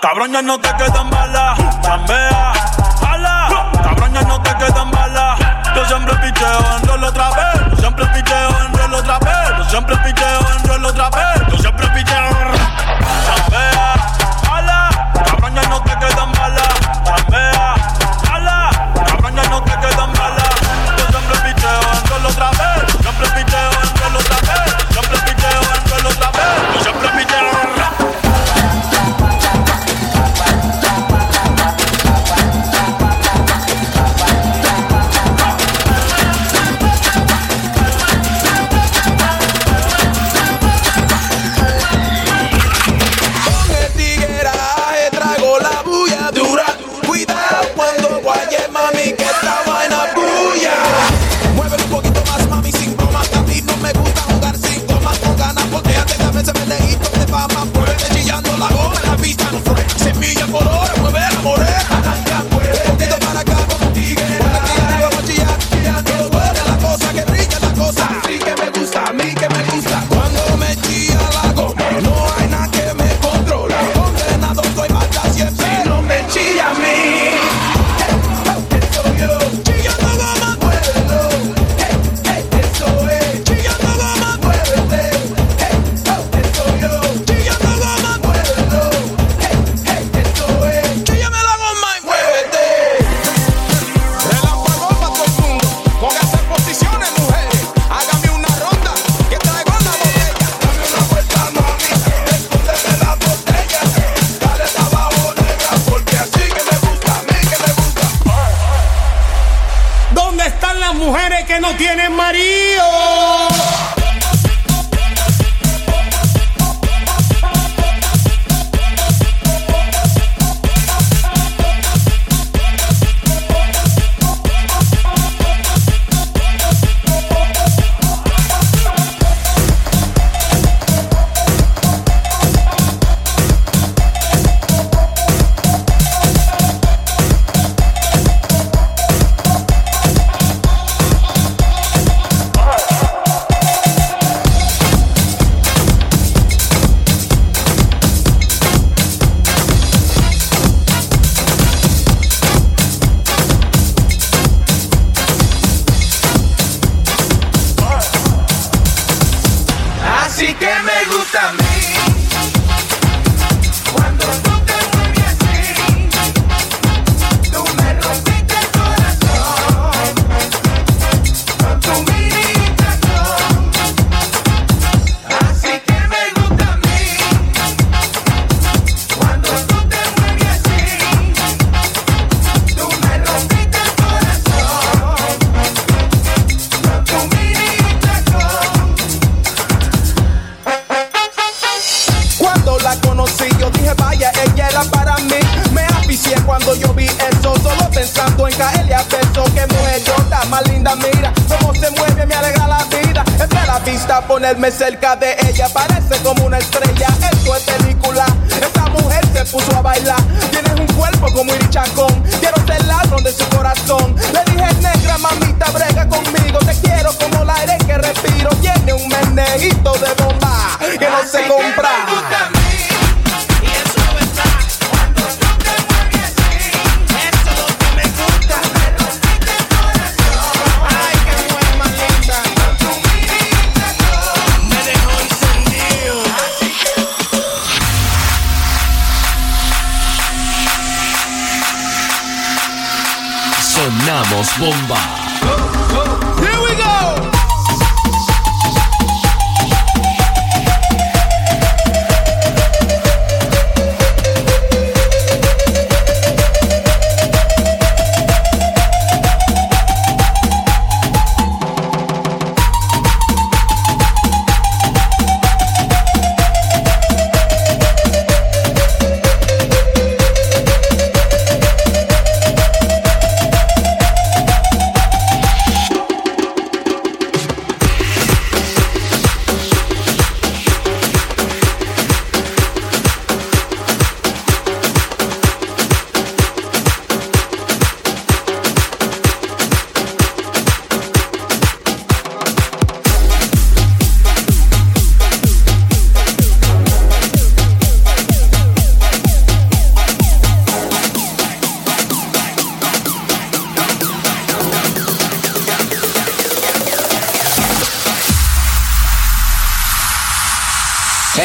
Cabrón ya no te quedan balas. Chambea, ala, cabrón no te quedan balas. Yo siempre picheo en rol otra vez. Yo siempre picheo en rol otra vez. Yo siempre picheo en rol otra vez. Siempre ¿Dónde están las mujeres que no tienen marido? Vista ponerme cerca de ella Parece como una estrella Esto es película. Esa mujer se puso a bailar Tienes un cuerpo como irichacón Quiero ser ladrón de su corazón. Le dije negra mamita brega conmigo Te quiero como el aire que respiro Tiene un menejito de bomba Que no se compra bomba.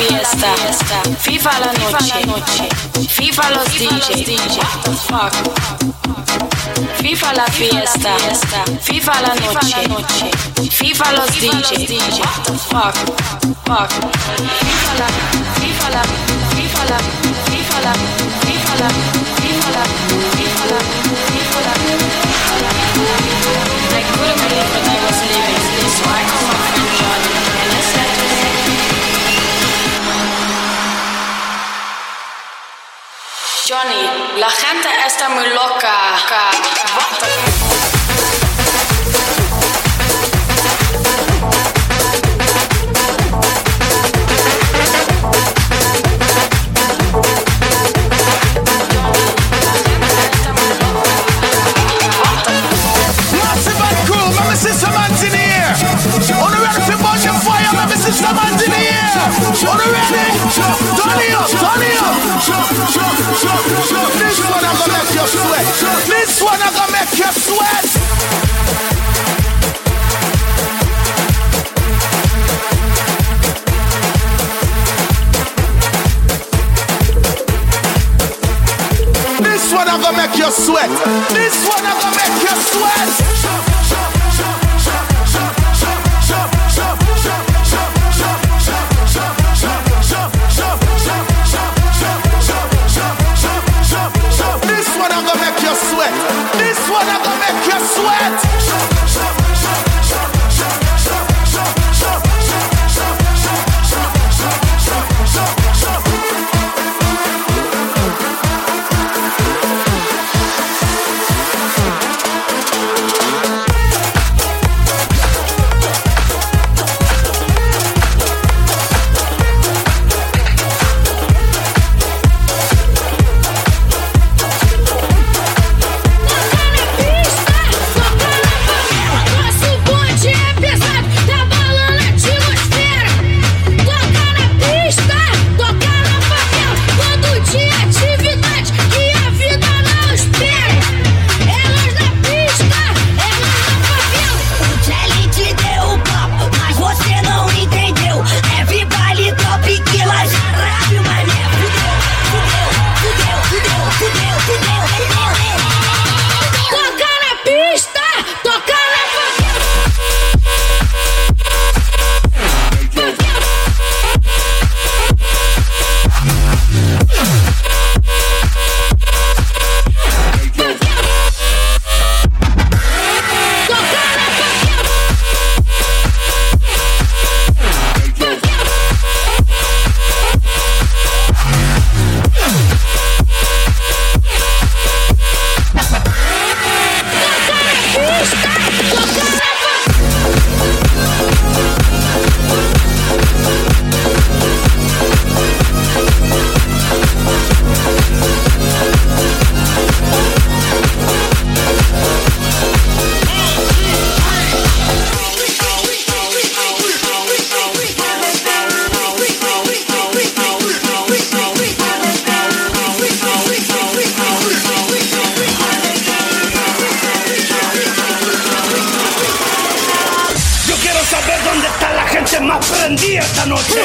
fiesta, viva la noche, viva los DJ. Viva la fiesta, viva la noche, viva los DJ. Fuck, fuck. Viva la, viva la, viva la, viva la, viva la, viva la. Johnny, la gente está muy loca. System engineer, on the sweat. This one I'm gonna make you sweat. This one I'm gonna make you sweat. This encendida esta noche.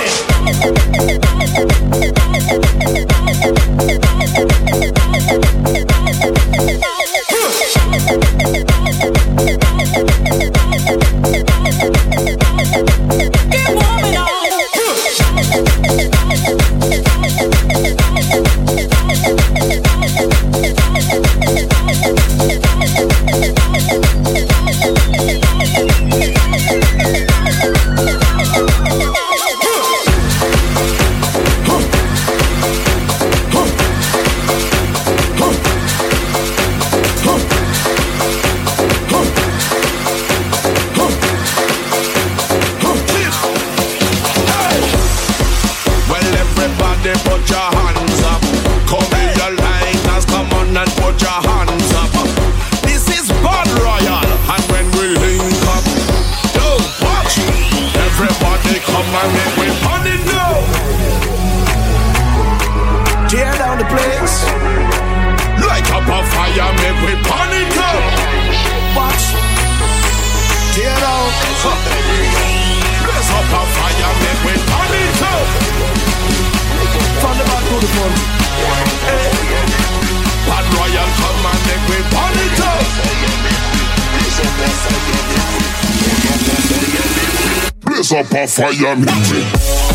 Up a fire, make